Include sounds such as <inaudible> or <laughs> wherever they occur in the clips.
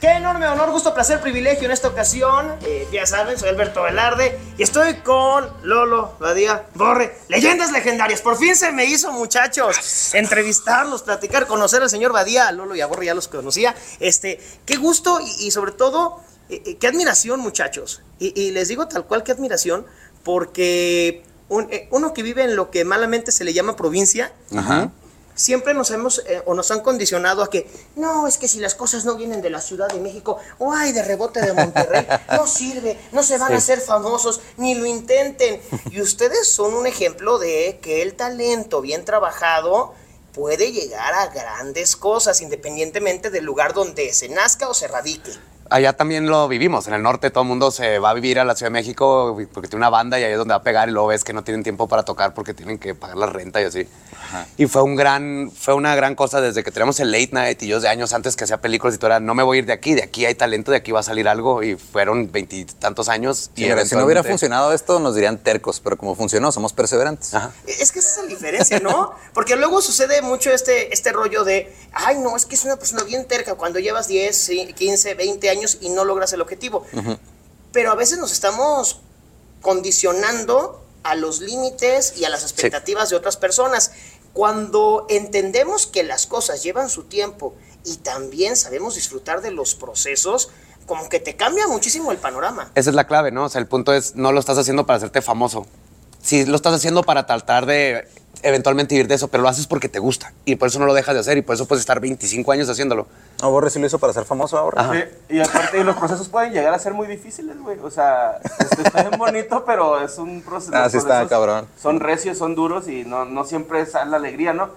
Qué enorme honor, gusto, placer, privilegio en esta ocasión. Eh, ya saben, soy Alberto Velarde y estoy con Lolo, Badía, Borre, leyendas legendarias. Por fin se me hizo, muchachos, entrevistarlos, platicar, conocer al señor Badía, Lolo y a Borre ya los conocía. Este, qué gusto y, sobre todo, eh, eh, qué admiración, muchachos. Y, les digo tal cual, qué admiración, porque uno que vive en lo que malamente se le llama provincia, Ajá siempre nos hemos eh, o nos han condicionado a que no, es que si las cosas no vienen de la Ciudad de México o ay de rebote de Monterrey, <laughs> no sirve, no se van a hacer famosos, ni lo intenten. Y ustedes son un ejemplo de que el talento bien trabajado puede llegar a grandes cosas independientemente del lugar donde se nazca o se radique allá también lo vivimos. En el norte todo el mundo se va a vivir a la Ciudad de México porque tiene una banda y ahí es donde va a pegar y luego ves que no tienen tiempo para tocar porque tienen que pagar la renta y así. Y fue un gran, fue una gran cosa desde que tenemos el late night y yo de años antes que hacía películas y todo era, no me voy a ir de aquí, de aquí hay talento, de aquí va a salir algo y fueron veintitantos años. y si no hubiera funcionado esto nos dirían tercos, pero como funcionó, somos perseverantes. Es que esa es la diferencia, ¿no? <laughs> Porque luego sucede mucho este, este rollo de, ay no, es que es una persona bien terca cuando llevas 10, 15, 20 años y no logras el objetivo. Pero a veces nos estamos condicionando a los límites y a las expectativas de otras personas. Cuando entendemos que las cosas llevan su tiempo y también sabemos disfrutar de los procesos, como que te cambia muchísimo el panorama. Esa es la clave, ¿no? O sea, el punto es, no lo estás haciendo para hacerte famoso. Si lo estás haciendo para tratar de eventualmente vivir de eso, pero lo haces porque te gusta y por eso no lo dejas de hacer y por eso puedes estar 25 años haciéndolo. No, Borre sí lo hizo para ser famoso ahora. Sí, y aparte los procesos pueden llegar a ser muy difíciles, güey. O sea, este, está bien bonito, pero es un proceso. Ah, sí está cabrón. Son recios, son duros y no, no siempre es la alegría, ¿no?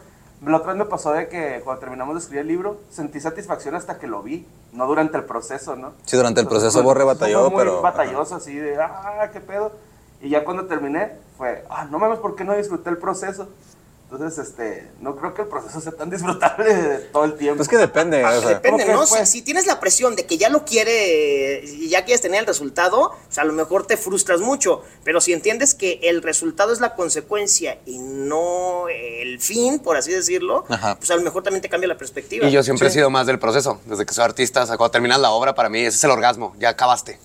La otra vez me pasó de que cuando terminamos de escribir el libro, sentí satisfacción hasta que lo vi, no durante el proceso, ¿no? Sí, durante el proceso Borre batalló, muy pero... batalloso, así de, ah, qué pedo. Y ya cuando terminé, fue, ah, no mames, ¿por qué no disfruté el proceso? Entonces, este, no creo que el proceso sea tan <laughs> disfrutable todo el tiempo. Es que depende. o sea, depende, ¿no? Si, tienes la presión de que ya lo quiere y ya quieres tener el resultado, pues a lo mejor te frustras mucho. Pero si entiendes que el resultado es la consecuencia y no el fin, por así decirlo, pues a lo mejor también te cambia la perspectiva. Y yo siempre he sido más del proceso. Desde que soy artista, cuando terminas la obra, para mí ese es el orgasmo. Ya acabaste.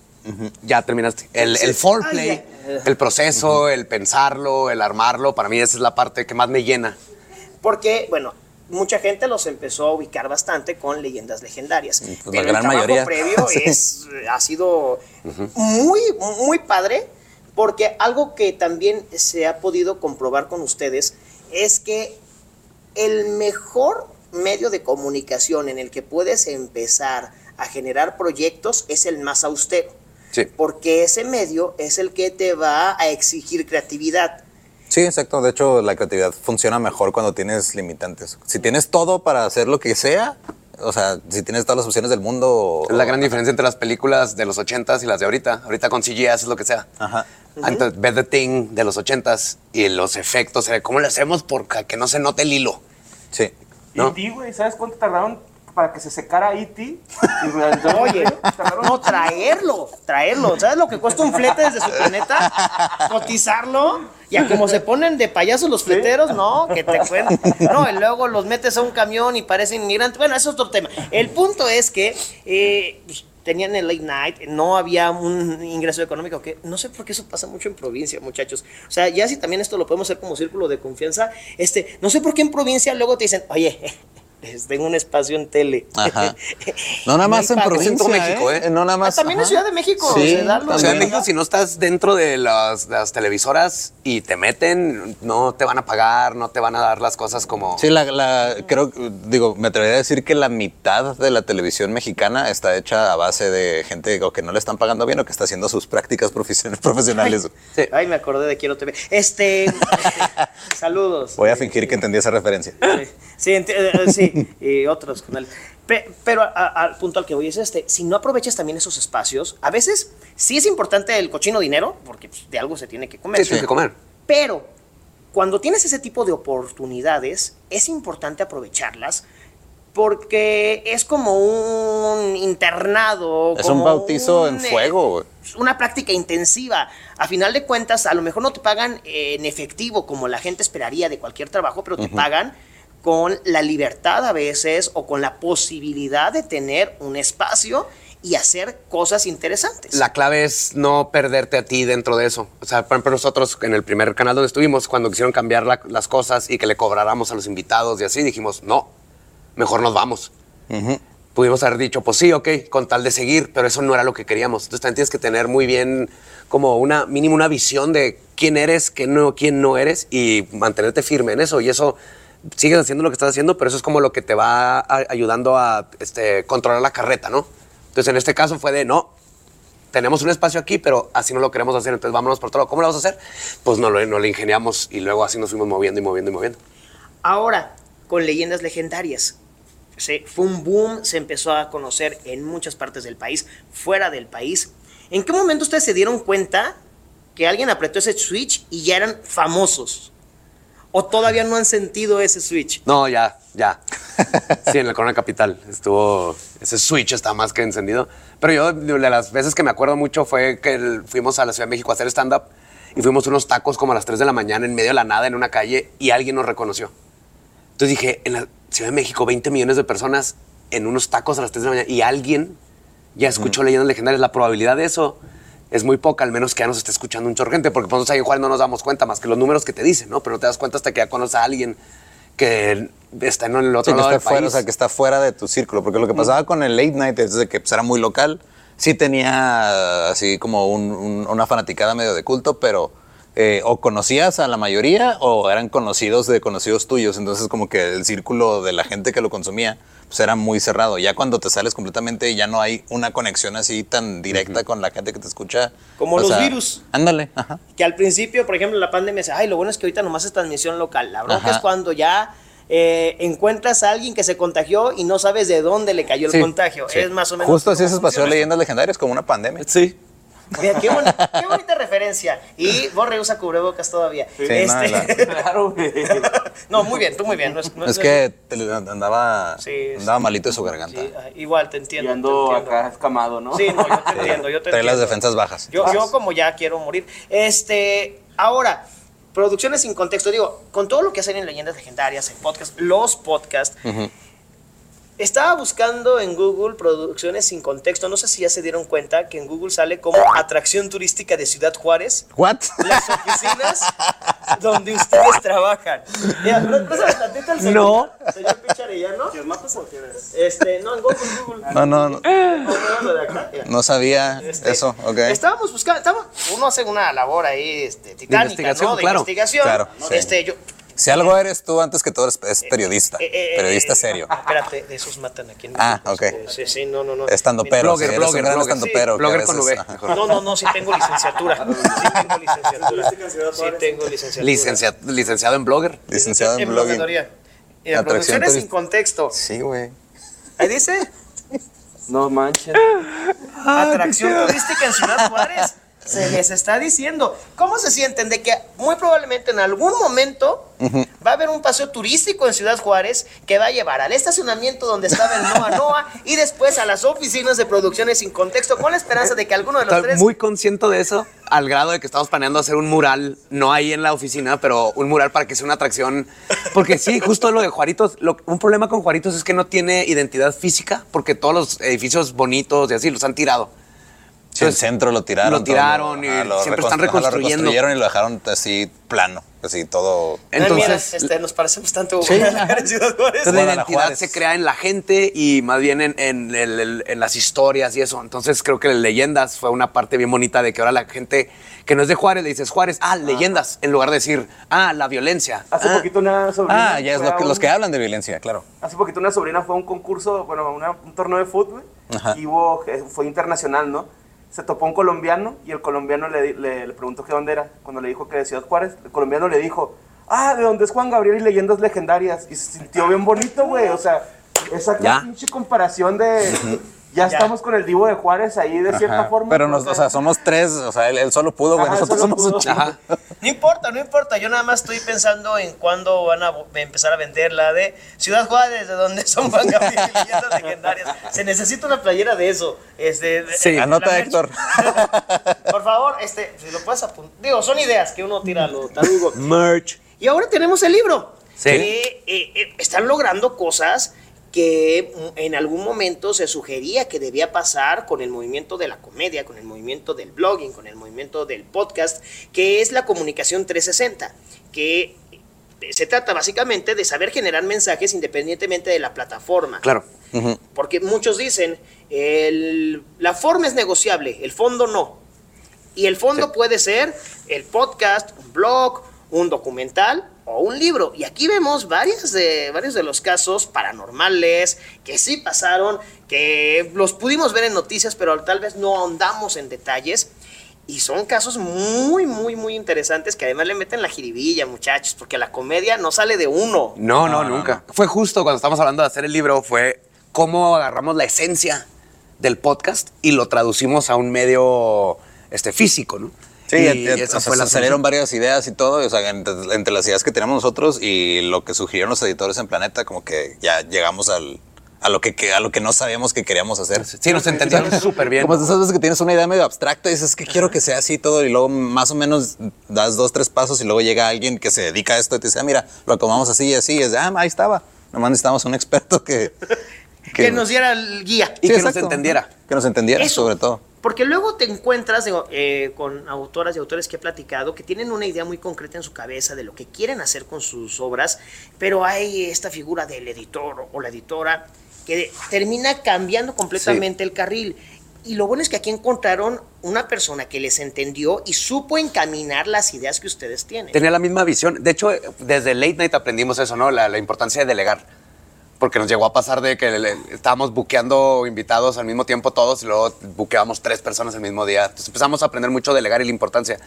Ya terminaste. El, el foreplay, el proceso, el pensarlo, el armarlo, para mí esa es la parte que más me llena. Porque, bueno, mucha gente los empezó a ubicar bastante con leyendas legendarias. Pues pero la gran el mayoría. previo <laughs> es, ha sido muy, muy padre, porque algo que también se ha podido comprobar con ustedes es que el mejor medio de comunicación en el que puedes empezar a generar proyectos es el más austero. Porque ese medio es el que te va a exigir creatividad. Sí, exacto. De hecho, la creatividad funciona mejor cuando tienes limitantes. Si tienes todo para hacer lo que sea, o sea, si tienes todas las opciones del mundo. Es la gran diferencia entre las películas de los 80s y las de ahorita. Ahorita con CGI haces lo que sea. Ajá. Entonces, ves The Thing de los 80s y los efectos, ¿cómo le hacemos para que no se note el hilo? Sí. ¿Y ti, güey? ¿Sabes cuánto tardaron para que se secara E.T. Oye, no, traerlo, traerlo. ¿Sabes lo que cuesta un flete desde su planeta? Cotizarlo. Y a como se ponen de payasos los fleteros, no, que te cuenten. No, y luego los metes a un camión y parecen inmigrantes. Bueno, eso es otro tema. El punto es que eh, pues, tenían el late night, no había un ingreso económico, que no sé por qué eso pasa mucho en provincia, muchachos. O sea, ya si también esto lo podemos hacer como círculo de confianza, este, no sé por qué en provincia luego te dicen, oye, tengo un espacio en tele. Ajá. <laughs> No nada más en provincia, México, ¿eh? No nada más. también en Ciudad de México. Sí, Ciudad de México, si no estás dentro de las, televisoras y te meten, no te van a pagar, no te van a dar las cosas como... Sí, la, creo, digo, me atrevería a decir que la mitad de la televisión mexicana está hecha a base de gente que no le están pagando bien o que está haciendo sus prácticas <laughs> profesionales. Ay, Ay me acordé de Quiero TV. Este, <laughs> saludos. Voy a fingir que entendí esa referencia. Sí, sí, eh, sí y otros canales. Pero al punto al que voy es este, si no aprovechas también esos espacios, a veces sí es importante el cochino dinero, porque pues, de algo se tiene que comer. Sí, tiene que comer. Pero cuando tienes ese tipo de oportunidades, es importante aprovecharlas porque es como un internado. Es un bautizo en fuego. Una práctica intensiva. A final de cuentas, a lo mejor no te pagan en efectivo como la gente esperaría de cualquier trabajo, pero te pagan con la libertad a veces o con la posibilidad de tener un espacio y hacer cosas interesantes. La clave es no perderte a ti dentro de eso. O sea, por ejemplo, nosotros en el primer canal donde estuvimos, cuando quisieron cambiar la- las cosas y que le cobráramos a los invitados y así, dijimos, no, mejor nos vamos. Pudimos haber dicho, pues sí, ok, con tal de seguir, pero eso no era lo que queríamos. Entonces también tienes que tener muy bien, como una mínimo una visión de quién eres, quién no, quién no eres y mantenerte firme en eso. Y eso sigues haciendo lo que estás haciendo, pero eso es como lo que te va a- ayudando a este, controlar la carreta, ¿no? Entonces en este caso fue de, no, tenemos un espacio aquí, pero así no lo queremos hacer, entonces vámonos por todo. lado. ¿Cómo lo vamos a hacer? Pues no no lo ingeniamos y luego así nos fuimos moviendo y moviendo y moviendo. Ahora, con leyendas legendarias. Se, fue un boom, se empezó a conocer en muchas partes del país, fuera del país. ¿En qué momento ustedes se dieron cuenta que alguien apretó ese switch y ya eran famosos? ¿O todavía no han sentido ese switch? No, ya, ya. Sí, en el Corona Capital estuvo, ese switch está más que encendido. Pero yo, de las veces que me acuerdo mucho fue que el- fuimos a la Ciudad de México a hacer stand-up y fuimos unos tacos como a las 3 de la mañana en medio de la nada en una calle y alguien nos reconoció. Entonces dije, en la Ciudad de México, 20 millones de personas en unos tacos a las 3 de la mañana y alguien ya escuchó leyendas legendarias. La probabilidad de eso es muy poca, al menos que ya nos esté escuchando un chorro gente, porque nosotros ahí en Juárez no nos damos cuenta más que los números que te dicen, ¿no? Pero no te das cuenta hasta que ya conoces a alguien que está en el otro Sí, que lado está del fuera, país. o sea, que está fuera de tu círculo. Porque lo que pasaba con el late night es de que pues, era muy local. Sí tenía así como un- un- una fanaticada medio de culto, pero eh, o conocías a la mayoría o eran conocidos de conocidos tuyos. Entonces como que el círculo de la gente que lo consumía pues era muy cerrado. Ya cuando te sales completamente ya no hay una conexión así tan directa con la gente que te escucha. Como O los sea, virus. Ándale, ajá. Que al principio, por ejemplo, la pandemia dice, ay, lo bueno es que ahorita nomás es transmisión local. La bronca Ajá. es cuando ya eh, encuentras a alguien que se contagió y no sabes de dónde le cayó el Sí, contagio. Sí. Es más o menos. Justo así se pasó Leyendas Legendarias como una pandemia. Sí. Mira, qué, boni- qué bonita referencia. Y Borre usa cubrebocas todavía. Sí, Este- no, la- <laughs> Claro, no, muy bien, tú muy bien. No es, no Es no que te- andaba, Sí, es- andaba malito de su garganta. Sí, ah, igual, te Y entiendo. ando te entiendo. acá escamado, ¿no? Sí, no, yo te entiendo, yo te Trae las defensas bajas. Yo, yo como ya quiero morir. Este, ahora, producciones sin contexto. Digo, con todo lo que hacen en Leyendas Legendarias, en podcast, los podcasts, estaba buscando en Google producciones sin contexto. No sé si ya se dieron cuenta que en Google sale como atracción turística de Ciudad Juárez. ¿What? Las oficinas donde ustedes trabajan. Mira, ¿no, no sabes la neta el señor, No. señor Pinche Arellano? Este, no, en Google, Google. No, no, no, ¿Cómo era lo de no sabía Este, eso, ok. Estábamos buscando, estábamos, uno hace una labor ahí este, titánica, investigación, ¿no? De claro. investigación. Claro, sí. Este, yo, Si algo eres tú antes que todo eres, es periodista. eh, eh, periodista eh, serio. ah, espérate, de esos matan aquí en Ah, ok. este, Sí, sí, no, no, no. Estando Mira, pero, Blogger, si eres blogger, blogger, estandopero, sí, que blogger a con V. No, no, no, sí tengo licenciatura. Sí tengo licenciatura. Sí tengo licenciatura. Licencia- licenciado en blogger. Licenciado en blogging. bloguería. Mira, Atracción producciones sin contexto. Sí, güey. Ahí dice, No manches. atracción turística en Ciudad Juárez. Se les está diciendo. ¿Cómo se sienten de que muy probablemente en algún momento va a haber un paseo turístico en Ciudad Juárez que va a llevar al estacionamiento donde estaba el Noa Noa y después a las oficinas de producciones sin contexto con la esperanza de que alguno de los Estoy tres muy consciente de eso, al grado de que estamos planeando hacer un mural, no ahí en la oficina, pero un mural para que sea una atracción. Porque sí, justo lo de Juaritos, lo- un problema con Juaritos es que no tiene identidad física, porque todos los edificios bonitos y así los han tirado. Sí, el centro lo tiraron. lo tiraron y siempre están reconstru- ajá, Lo reconstruyendo. reconstruyeron y lo dejaron así plano, así todo. Entonces, este, nos Sí. en Ciudad Juárez. Entonces la identidad se crea en la gente y más bien en, en el- el- en las historias y eso. Entonces creo que leyendas fue una parte bien bonita de que ahora la gente que no es de Juárez le dices Juárez, ah, leyendas, en lugar de decir, ah, la violencia. Hace Ah. poquito una sobrina. Ah, ya es lo a que, un- los que hablan de violencia, claro. Hace poquito una sobrina fue a un concurso, bueno, una- un torneo de fútbol. Ajá. Y hubo, eh, fue internacional, ¿no? Se topó un colombiano y el colombiano le, le- le preguntó que dónde era. Cuando le dijo que de Ciudad Juárez, el colombiano le dijo, ah, de dónde es Juan Gabriel y leyendas legendarias. Y se sintió bien bonito, güey. O sea, esa pinche comparación de. Ya, estamos con el Divo de Juárez ahí de cierta Ajá. forma. Pero, nos, o sea, somos tres, o sea, él, él solo pudo, güey. Ajá, Nosotros somos un chingo. No importa, no importa. Yo nada más estoy pensando en cuándo van a empezar a vender la de Ciudad Juárez, de donde son Juan Gabriel y <laughs> leyendas legendarias. Se necesita una playera de eso. Este, Sí. Anota. Héctor. <laughs> Por favor, este, si lo puedes apuntar. Digo, son ideas que uno tira a lo tarugo. <laughs> Merch. Y ahora tenemos el libro. Sí. que eh, eh, están logrando cosas que en algún momento se sugería que debía pasar con el movimiento de la comedia, con el movimiento del blogging, con el movimiento del podcast, que es la comunicación 360, que se trata básicamente de saber generar mensajes independientemente de la plataforma. Claro. Porque muchos dicen, el- la forma es negociable, el fondo no. Y el fondo Sí. puede ser el podcast, un blog, un documental o un libro. Y aquí vemos varias de, varios de los casos paranormales que sí pasaron, que los pudimos ver en noticias, pero tal vez no ahondamos en detalles. Y son casos muy, muy, muy interesantes que además le meten la jiribilla, muchachos, porque la comedia no sale de uno. No, no, nunca. Fue justo cuando estábamos hablando de hacer el libro, fue cómo agarramos la esencia del podcast y lo traducimos a un medio este, físico, ¿no? Sí, Y et- et- esa o sea, fue la salieron varias ideas y todo, o sea, entre, entre las ideas que teníamos nosotros y lo que sugirieron los editores en Planeta, como que ya llegamos al, a, lo que, que- a lo que no sabíamos que queríamos hacer. Sí, nos entendieron súper bien. Como esas veces que tienes una idea medio abstracta y dices que quiero que sea así todo y luego más o menos das dos, tres pasos y luego llega alguien que se dedica a esto y te dice, ah, mira, lo acomodamos así y así y es ah, ahí estaba. Nomás necesitamos un experto que... Que, nos diera el guía. Y Sí, que nos exacto. entendiera. Que nos entendiera, Eso. sobre todo. Porque luego te encuentras digo, eh, con autoras y autores que he platicado que tienen una idea muy concreta en su cabeza de lo que quieren hacer con sus obras, pero hay esta figura del editor o la editora que termina cambiando completamente el carril. Y lo bueno es que aquí encontraron una persona que les entendió y supo encaminar las ideas que ustedes tienen. Tenía la misma visión. De hecho, desde Late Night aprendimos eso, ¿no? La, la importancia de delegar. Porque nos llegó a pasar de que le- estábamos buqueando invitados al mismo tiempo todos y luego buqueábamos tres personas el mismo día. Entonces empezamos a aprender mucho a delegar y la importancia.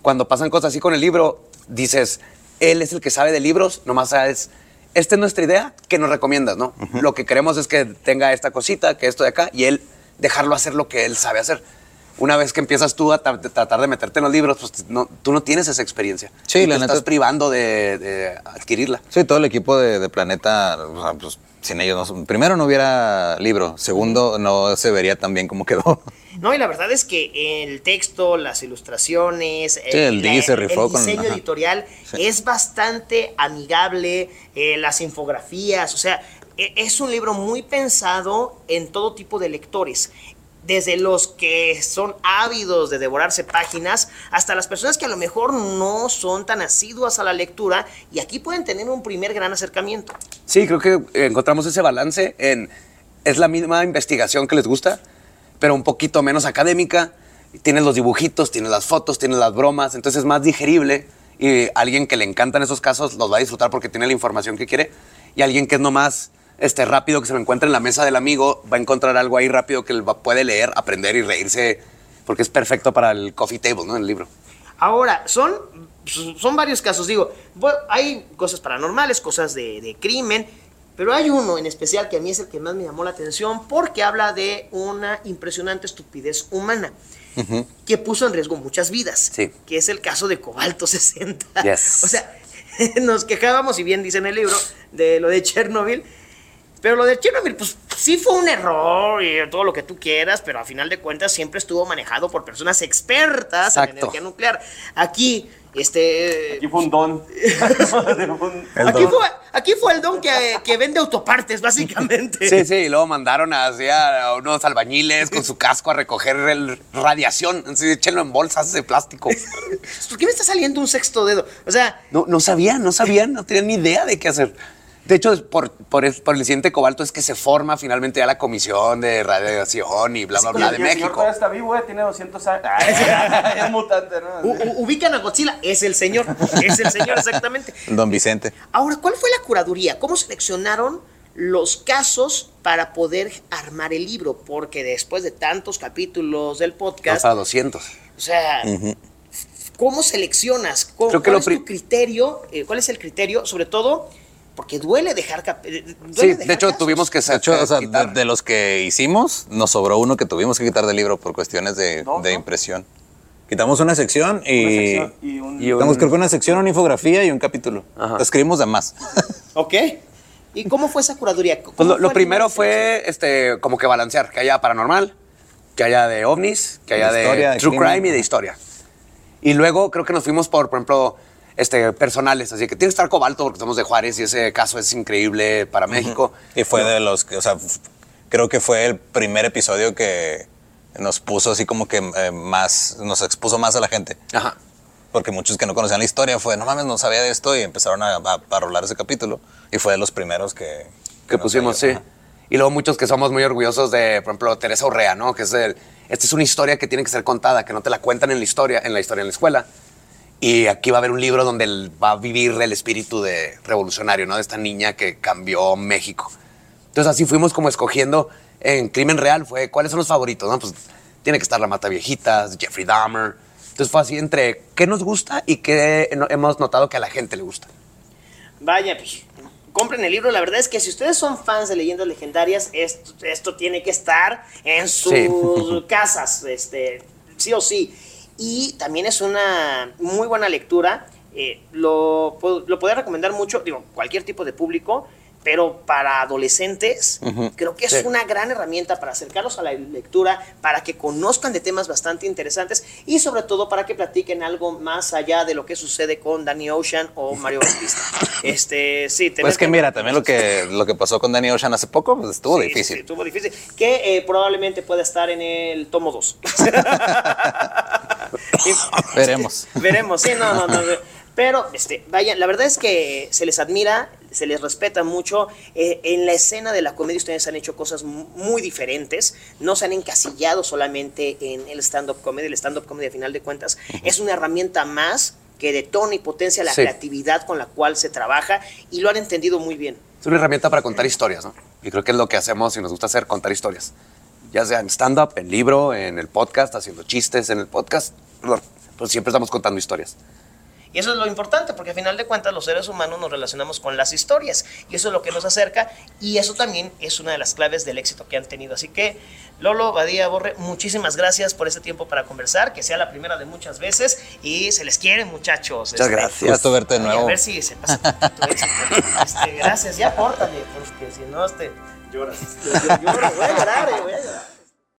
Cuando pasan cosas así con el libro, dices, él es el que sabe de libros, nomás sabes, esta es nuestra idea, ¿qué nos recomiendas, no? Lo que queremos es que tenga esta cosita, que esto de acá, y él dejarlo hacer lo que él sabe hacer. Una vez que empiezas tú a tra- tratar de meterte en los libros, pues no- tú no tienes esa experiencia. Sí, Y la te neta- estás privando de, de adquirirla. Sí, todo el equipo de, de Planeta, o sea, pues, sin ellos, no- primero no hubiera libro, segundo no se vería tan bien como quedó. <laughs> No, y la verdad es que el texto, las ilustraciones, Sí, el Digi se rifó el diseño editorial Sí. es bastante amigable, eh, las infografías, o sea, e- es un libro muy pensado en todo tipo de lectores. Desde los que son ávidos de devorarse páginas hasta las personas que a lo mejor no son tan asiduas a la lectura y aquí pueden tener un primer gran acercamiento. Sí, creo que encontramos ese balance en. Es la misma investigación que les gusta, pero un poquito menos académica. Tienes los dibujitos, tienes las fotos, tienes las bromas, entonces es más digerible. Y alguien que le encantan esos casos los va a disfrutar porque tiene la información que quiere. Y alguien que es nomás este, rápido, que se lo encuentra en la mesa del amigo, va a encontrar algo ahí rápido que él puede leer, aprender y reírse, porque es perfecto para el coffee table, ¿no? El libro. Ahora, son, son varios casos, digo, hay cosas paranormales, cosas de, de crimen, pero hay uno en especial que a mí es el que más me llamó la atención porque habla de una impresionante estupidez humana que puso en riesgo muchas vidas, Sí. que es el caso de Cobalto <laughs> 60. Yes. O sea, <laughs> nos quejábamos, y bien dice en el libro, de lo de Chernobyl, pero lo de Chernobyl, pues sí fue un error y todo lo que tú quieras, pero a final de cuentas siempre estuvo manejado por personas expertas en Exacto. energía nuclear. Aquí, este. Aquí fue un don. <laughs> Aquí fue, aquí fue el don que, que vende autopartes, básicamente. Sí, sí, y luego mandaron así a unos albañiles con su casco a recoger el radiación, así, échenlo en bolsas de plástico. <laughs> ¿Por qué me está saliendo un sexto dedo? O sea, No, no sabían, no sabían, no tenían ni idea de qué hacer. De hecho, por, por, el, por el incidente de Cobalto es que se forma finalmente ya la comisión de radiación y bla, bla, bla de el señor México. está vivo, eh, tiene 200 años. <laughs> Ay, es mutante, ¿no? u- ubican a Godzilla, es el señor, es el señor exactamente. <laughs> Don Vicente. Ahora, ¿cuál fue la curaduría? ¿Cómo seleccionaron los casos para poder armar el libro? Porque después de tantos capítulos del podcast, para 200. o sea, ¿cómo seleccionas? ¿Cómo- Creo que ¿Cuál lo es tu criterio? Eh, ¿Cuál es el criterio? Sobre todo, porque duele dejar... cap- eh, duele Sí, dejar de hecho, casos. tuvimos que De hecho, sacar- o sea, de, los que hicimos, nos sobró uno que tuvimos que quitar del libro por cuestiones de, No, de no. impresión. Quitamos una sección y... Una sección y un- y un- Quitamos creo que una sección, una infografía y un capítulo. Ajá. Escribimos de más. <laughs> Ok. ¿Y cómo fue esa curaduría? ¿Cómo Pues lo, fue lo el primero fue este, como que balancear, que haya paranormal, que haya de ovnis, que haya De de, historia, de true crimen. crime y de historia. Y luego creo que nos fuimos por, por ejemplo, este, personales. Así que tiene que estar Cobalto porque somos de Juárez y ese caso es increíble para México. Y fue de los que, o sea, creo que fue el primer episodio que nos puso así como que eh, más, nos expuso más a la gente. Ajá. Porque muchos que no conocían la historia fue, no mames, no sabía de esto y empezaron a, a, a rolar ese capítulo. Y fue de los primeros que... que nos pusimos, sí. Ajá. Y luego muchos que somos muy orgullosos de, por ejemplo, Teresa Urrea, ¿no? Que es el, esta es una historia que tiene que ser contada, que no te la cuentan en la historia, en la historia en la escuela. Y aquí va a haber un libro donde va a vivir el espíritu de revolucionario, ¿no? De esta niña que cambió México. Entonces así fuimos como escogiendo en Crimen Real, fue cuáles son los favoritos, ¿no? Pues tiene que estar La Mata Viejitas, Jeffrey Dahmer. Entonces fue así entre qué nos gusta y qué hemos notado que a la gente le gusta. Vaya, pues, compren el libro. La verdad es que si ustedes son fans de leyendas legendarias, esto, esto tiene que estar en sus Sí. casas, este, sí o sí. Y también es una muy buena lectura. eh, lo, lo podría recomendar mucho, digo, cualquier tipo de público, pero para adolescentes creo que es Sí. una gran herramienta para acercarlos a la lectura, para que conozcan de temas bastante interesantes y sobre todo para que platiquen algo más allá de lo que sucede con Danny Ocean o Mario Bautista. <laughs> Este, sí, Pues que mira, también lo que, lo que pasó con Danny Ocean hace poco, pues estuvo sí, difícil. sí, estuvo difícil. Que eh, probablemente pueda estar en el tomo 2. <laughs> <laughs> Veremos. Veremos, sí, no, no, no. Pero, este, vayan, la verdad es que se les admira, se les respeta mucho. Eh, en la escena de la comedia ustedes han hecho cosas mu- muy diferentes. No se han encasillado solamente en el stand-up comedy. El stand-up comedy, a final de cuentas, es una herramienta más que detona y potencia la Sí. creatividad con la cual se trabaja y lo han entendido muy bien. Es una herramienta para contar historias, ¿no? Y creo que es lo que hacemos y nos gusta hacer, contar historias. Ya sea en stand-up, en libro, en el podcast, haciendo chistes en el podcast. Pero pues siempre estamos contando historias. Y eso es lo importante, porque al final de cuentas los seres humanos nos relacionamos con las historias. Y eso es lo que nos acerca. Y eso también es una de las claves del éxito que han tenido. Así que, Lolo, Badía, Borre, muchísimas gracias por este tiempo para conversar. Que sea la primera de muchas veces. Y se les quiere, muchachos. Muchas Este, gracias. Gusto verte de nuevo. A ver si se pasa tantito éxito. Este, gracias, ya pórtale, porque si no, este, lloras. Yo, yo- lloro, voy a llorar, eh, voy a llorar.